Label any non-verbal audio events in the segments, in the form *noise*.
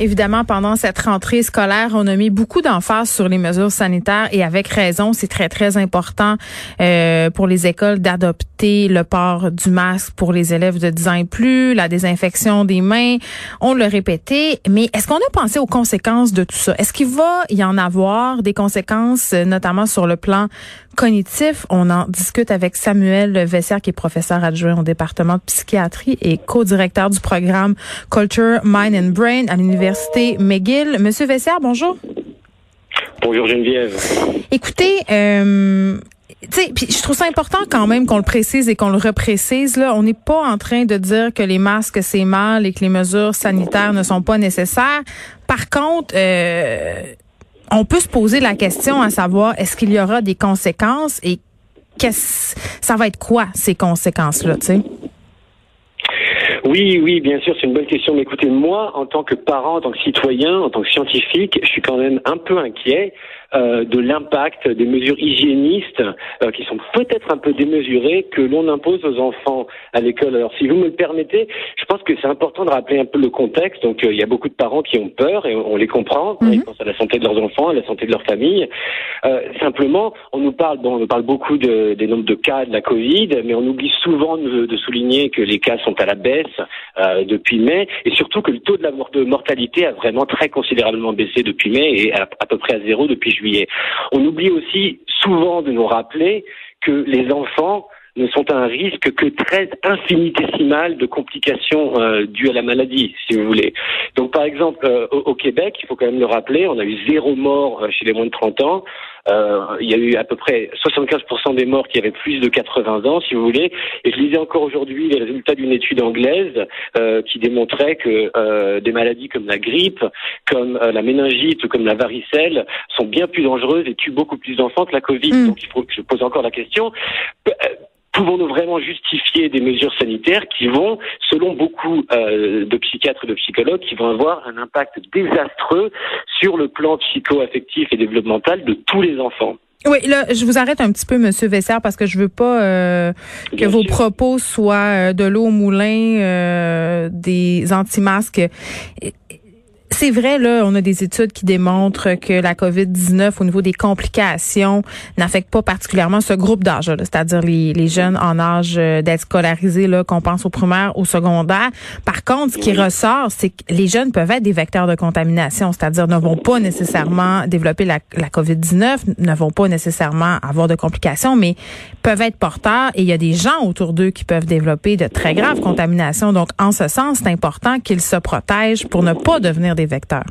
Évidemment, pendant cette rentrée scolaire, on a mis beaucoup d'emphase sur les mesures sanitaires et avec raison, c'est très, très important euh, pour les écoles d'adopter le port du masque pour les élèves de 10 ans et plus, la désinfection des mains, on l'a répété, mais est-ce qu'on a pensé aux conséquences de tout ça? Est-ce qu'il va y en avoir des conséquences, notamment sur le plan cognitif? On en discute avec Samuel Vessière, qui est professeur adjoint au département de psychiatrie et co-directeur du programme Culture, Mind and Brain à l'Université McGill. Monsieur Vessière, bonjour. Bonjour Geneviève. Écoutez, euh, puis je trouve ça important quand même qu'on le précise et qu'on le reprécise. Là, on n'est pas en train de dire que les masques c'est mal et que les mesures sanitaires ne sont pas nécessaires. Par contre, euh, on peut se poser la question à savoir est-ce qu'il y aura des conséquences et qu'est-ce ça va être quoi ces conséquences là, tu sais? Oui, oui, bien sûr, c'est une bonne question. Mais écoutez, moi, en tant que parent, en tant que citoyen, en tant que scientifique, je suis quand même un peu inquiet euh, de l'impact des mesures hygiénistes euh, qui sont peut-être un peu démesurées que l'on impose aux enfants à l'école. Alors, si vous me le permettez, je pense que c'est important de rappeler un peu le contexte. Donc, euh, il y a beaucoup de parents qui ont peur et on, les comprend. Ils pensent à la santé de leurs enfants, à la santé de leur famille. simplement, on nous parle, bon, on nous parle beaucoup de, des nombres de cas de la Covid, mais on oublie souvent de, de souligner que les cas sont à la baisse depuis mai et surtout que le taux de la de mortalité a vraiment très considérablement baissé depuis mai et à, à peu près à zéro depuis On oublie aussi souvent de nous rappeler que les enfants ne sont à un risque que très infinitésimal de complications euh, dues à la maladie, si vous voulez. Donc, par exemple, euh, au, Québec, il faut quand même le rappeler, on a eu zéro mort euh, chez les moins de 30 ans. il y a eu à peu près 75% des morts qui avaient plus de 80 ans, si vous voulez. Et je lisais encore aujourd'hui les résultats d'une étude anglaise qui démontrait que des maladies comme la grippe, comme la méningite ou comme la varicelle sont bien plus dangereuses et tuent beaucoup plus d'enfants que la Covid. Mm. Donc, il faut que je pose encore la question pouvons-nous vraiment justifier des mesures sanitaires qui vont, selon beaucoup euh, de psychiatres et de psychologues, qui vont avoir un impact désastreux sur le plan psycho-affectif et développemental de tous les enfants? Oui, là, je vous arrête un petit peu, Monsieur Vessard, parce que je veux pas euh, que vos propos soient euh, de l'eau au moulin, euh, des anti-masques c'est vrai, là, on a des études qui démontrent que la COVID-19, au niveau des complications, n'affecte pas particulièrement ce groupe d'âge, c'est-à-dire les, les, jeunes en âge euh, d'être scolarisés, là, qu'on pense au primaire, au secondaire. Par contre, ce qui ressort, c'est que les jeunes peuvent être des vecteurs de contamination, c'est-à-dire ne vont pas nécessairement développer la, la COVID-19, ne vont pas nécessairement avoir de complications, mais peuvent être porteurs et il y a des gens autour d'eux qui peuvent développer de très graves contaminations. Donc, en ce sens, c'est important qu'ils se protègent pour ne pas devenir des vecteurs.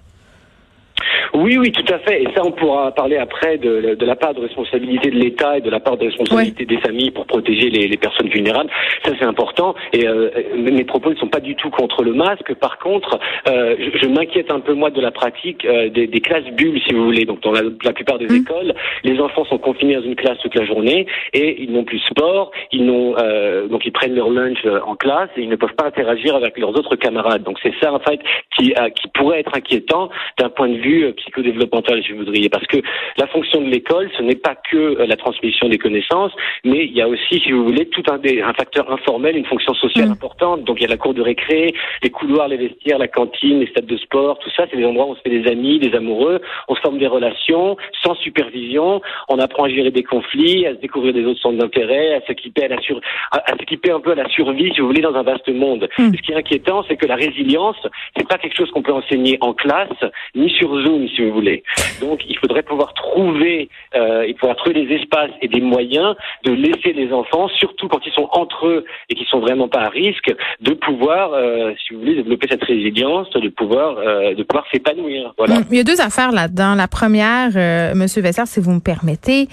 Oui, oui, tout à fait. Et ça, on pourra parler après de, de la part de responsabilité de l'État et de la part de responsabilité des familles pour protéger les, les personnes vulnérables. Ça, c'est important. Et euh, mes propos ne sont pas du tout contre le masque. Par contre, euh, je, je m'inquiète un peu moi de la pratique euh, des, des, classes bulles, si vous voulez. Donc, dans la, la plupart des mmh. écoles, les enfants sont confinés dans une classe toute la journée et ils n'ont plus sport. Ils n'ont euh, donc ils prennent leur lunch euh, en classe et ils ne peuvent pas interagir avec leurs autres camarades. Donc, c'est ça en fait qui, qui pourrait être inquiétant d'un point de vue psychodéveloppementale, je voudrais, parce que la fonction de l'école, ce n'est pas que euh, la transmission des connaissances, mais il y a aussi, si vous voulez, tout un, un facteur informel, une fonction sociale mm. importante. Donc il y a la cour de récré, les couloirs, les vestiaires, la cantine, les stades de sport, tout ça, c'est des endroits où on se fait des amis, des amoureux, on se forme des relations sans supervision, on apprend à gérer des conflits, à se découvrir des autres centres d'intérêt, à s'équiper à la sur, à, s'équiper un peu à la survie, si vous voulez, dans un vaste monde. Mm. Ce qui est inquiétant, c'est que la résilience, c'est pas quelque chose qu'on peut enseigner en classe, ni sur Zoom, si vous voulez. Donc, il faudrait pouvoir trouver, euh, il faudra trouver des espaces et des moyens de laisser les enfants, surtout quand ils sont entre eux et qui sont vraiment pas à risque, de pouvoir, euh, si vous voulez, développer cette résilience, de pouvoir, euh, de pouvoir s'épanouir. Voilà. Il y a deux affaires là-dedans. La première, euh, Monsieur Vessard, si vous me permettez.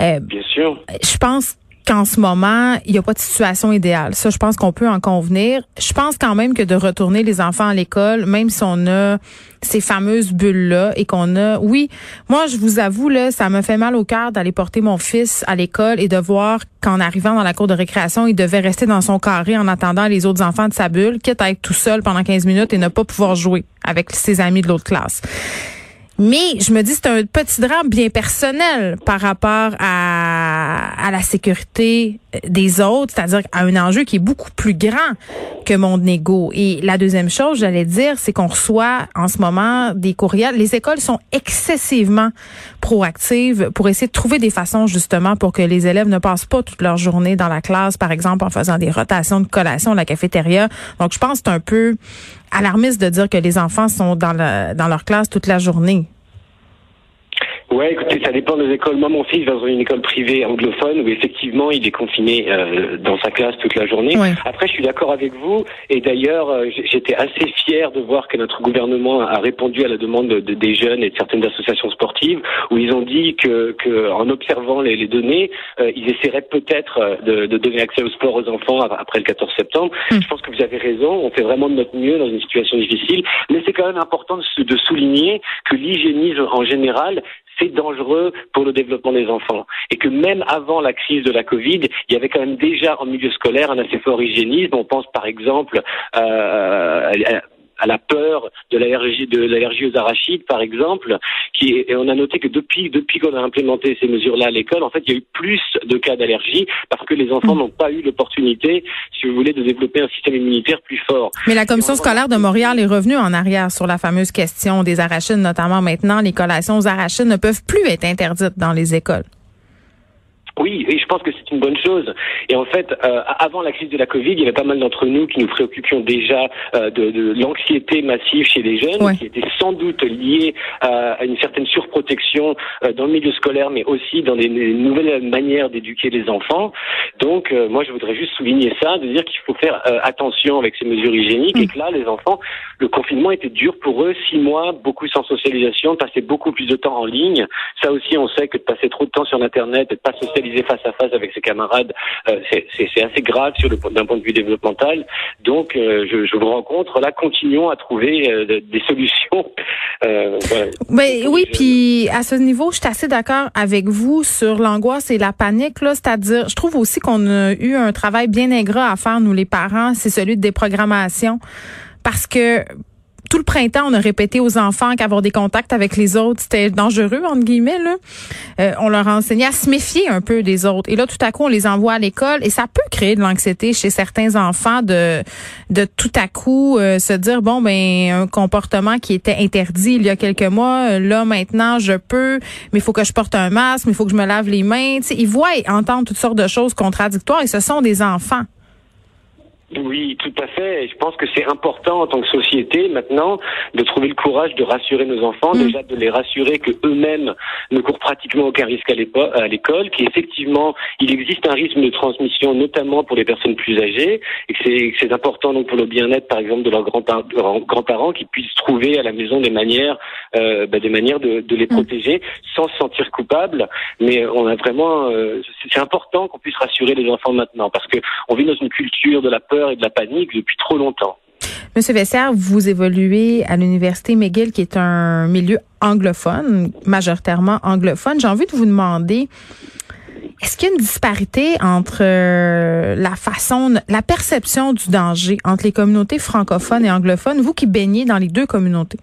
Euh, Bien sûr. Je pense qu'en ce moment, il n'y a pas de situation idéale. Ça, je pense qu'on peut en convenir. Je pense quand même que de retourner les enfants à l'école, même si on a ces fameuses bulles-là et qu'on a, oui, moi, je vous avoue, là, ça me fait mal au cœur d'aller porter mon fils à l'école et de voir qu'en arrivant dans la cour de récréation, il devait rester dans son carré en attendant les autres enfants de sa bulle, quitte à être tout seul pendant 15 minutes et ne pas pouvoir jouer avec ses amis de l'autre classe. Mais je me dis c'est un petit drame bien personnel par rapport à, à la sécurité des autres, c'est-à-dire à un enjeu qui est beaucoup plus grand que mon ego. Et la deuxième chose, j'allais dire, c'est qu'on reçoit en ce moment des courriels. Les écoles sont excessivement proactives pour essayer de trouver des façons justement pour que les élèves ne passent pas toute leur journée dans la classe, par exemple en faisant des rotations de collation à la cafétéria. Donc je pense que c'est un peu alarmiste de dire que les enfants sont dans leur classe toute la journée. Ouais, écoutez, ça dépend des écoles. Moi, mon fils va dans une école privée anglophone où effectivement il est confiné euh, dans sa classe toute la journée. Après, je suis d'accord avec vous. Et d'ailleurs, euh, j'étais assez fier de voir que notre gouvernement a répondu à la demande de, des jeunes et de certaines associations sportives où ils ont dit que, que en observant les, les données, euh, ils essaieraient peut-être de, de, donner accès au sport aux enfants après le 14 septembre. Hmm. Je pense que vous avez raison. On fait vraiment de notre mieux dans une situation difficile, mais c'est quand même important de, de souligner que l'hygiénisme en général c'est dangereux pour le développement des enfants. Et que même avant la crise de la Covid, il y avait quand même déjà en milieu scolaire un assez fort hygiénisme. On pense par exemple euh, à la peur de l'allergie de l'allergie aux arachides, par exemple, qui et on a noté que depuis depuis qu'on a implémenté ces mesures-là à l'école, en fait, il y a eu plus de cas d'allergie parce que les enfants mm. n'ont pas eu l'opportunité, si vous voulez, de développer un système immunitaire plus fort. Mais la commission scolaire de Montréal est revenue en arrière sur la fameuse question des arachides, notamment maintenant, les collations aux arachides ne peuvent plus être interdites dans les écoles. Oui, et je pense que c'est une bonne chose. Et en fait, euh, avant la crise de la Covid, il y avait pas mal d'entre nous qui nous préoccupions déjà euh, de, de l'anxiété massive chez les jeunes, qui était sans doute liée à une certaine surprotection euh, dans le milieu scolaire, mais aussi dans des, nouvelles manières d'éduquer les enfants. Donc, moi, je voudrais juste souligner ça, de dire qu'il faut faire attention avec ces mesures hygiéniques et que là, les enfants, le confinement était dur pour eux, six mois, beaucoup sans socialisation, passer beaucoup plus de temps en ligne. Ça aussi, on sait que de passer trop de temps sur Internet et de pas face à face avec ses camarades, euh, c'est assez grave sur d'un point de vue développemental. Donc, euh, je, je, vous rencontre là, continuons à trouver euh, des solutions. *laughs* Mais oui, puis à ce niveau, je suis assez d'accord avec vous sur l'angoisse et la panique. Là, c'est-à-dire, je trouve aussi qu'on a eu un travail bien ingrat à faire nous les parents, c'est celui de déprogrammation, parce que tout le printemps, on a répété aux enfants qu'avoir des contacts avec les autres, c'était dangereux, entre guillemets. Là. Euh, on leur a enseigné à se méfier un peu des autres. Et là, tout à coup, on les envoie à l'école et ça peut créer de l'anxiété chez certains enfants de, de tout à coup euh, se dire, bon, ben un comportement qui était interdit il y a quelques mois, là, maintenant, je peux, mais il faut que je porte un masque, mais il faut que je me lave les mains. sais, ils voient et entendent toutes sortes de choses contradictoires et ce sont des enfants. Oui, tout à fait. Je pense que c'est important en tant que société maintenant de trouver le courage de rassurer nos enfants, mm. déjà de les rassurer que eux-mêmes ne courent pratiquement aucun risque à l'école, qu'effectivement il existe un risque de transmission, notamment pour les personnes plus âgées, et que c'est important donc pour le bien-être, par exemple, de leurs grands-parents, qui puissent trouver à la maison des manières, euh, bah, des manières de, de les mm. protéger sans se sentir coupables. Mais on a vraiment, euh, c'est important qu'on puisse rassurer les enfants maintenant, parce que on vit dans une culture de la peur et de la panique depuis trop longtemps. Monsieur Vessert, vous évoluez à l'Université McGill, qui est un milieu anglophone, majoritairement anglophone. J'ai envie de vous demander, est-ce qu'il y a une disparité entre euh, la façon, la perception du danger entre les communautés francophones et anglophones, vous qui baignez dans les deux communautés?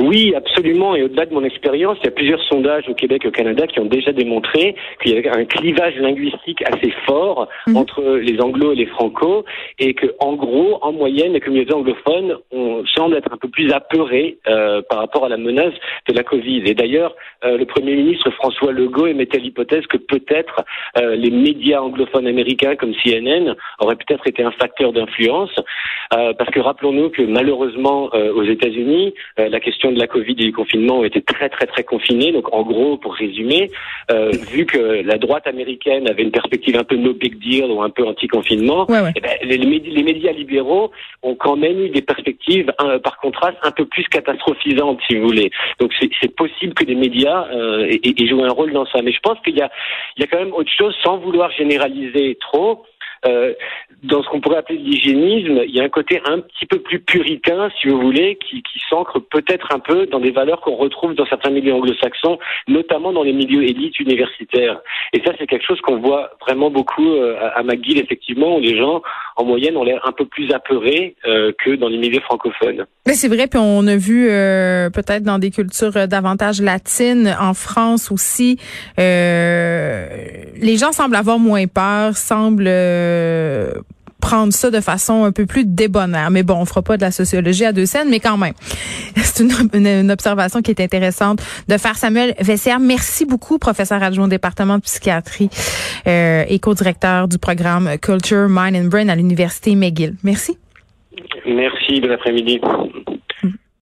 Oui, absolument. Et au-delà de mon expérience, il y a plusieurs sondages au Québec et au Canada qui ont déjà démontré qu'il y a un clivage linguistique assez fort mhm. entre les anglo et les franco et que, en gros, en moyenne, les communautés anglophones on semble être un peu plus apeurées euh, par rapport à la menace de la Covid. Et d'ailleurs, euh, le Premier ministre François Legault émettait l'hypothèse que peut-être euh, les médias anglophones américains comme CNN auraient peut-être été un facteur d'influence, parce que rappelons-nous que malheureusement aux États-Unis, la question question de la Covid et du confinement ont été très très très confinés. Donc en gros, pour résumer, euh, vu que la droite américaine avait une perspective un peu no big deal ou un peu anti-confinement, eh ben, les, les, médias libéraux ont quand même eu des perspectives, par contraste, un peu plus catastrophisantes, si vous voulez. Donc c'est possible que les médias euh, aient, joué un rôle dans ça. Mais je pense qu'il y a, il y a quand même autre chose, sans vouloir généraliser trop. Euh, dans ce qu'on pourrait appeler l'hygiénisme, il y a un côté un petit peu plus puritain, si vous voulez, qui, qui s'ancre peut-être un peu dans des valeurs qu'on retrouve dans certains milieux anglo-saxons, notamment dans les milieux élites universitaires. Et ça, c'est quelque chose qu'on voit vraiment beaucoup euh, à McGill, effectivement, où les gens, en moyenne, ont l'air un peu plus apeurés euh, que dans les milieux francophones. Mais c'est vrai, puis on a vu euh, peut-être dans des cultures davantage latines, en France aussi, les gens semblent avoir moins peur, semblent prendre ça de façon un peu plus débonnaire. Mais bon, on fera pas de la sociologie à deux scènes, mais quand même. *laughs* C'est une, observation qui est intéressante de faire. Samuel Vessière, merci beaucoup, professeur adjoint au département de psychiatrie euh, et co-directeur du programme Culture, Mind and Brain à l'Université McGill. Merci. Merci, bon après-midi.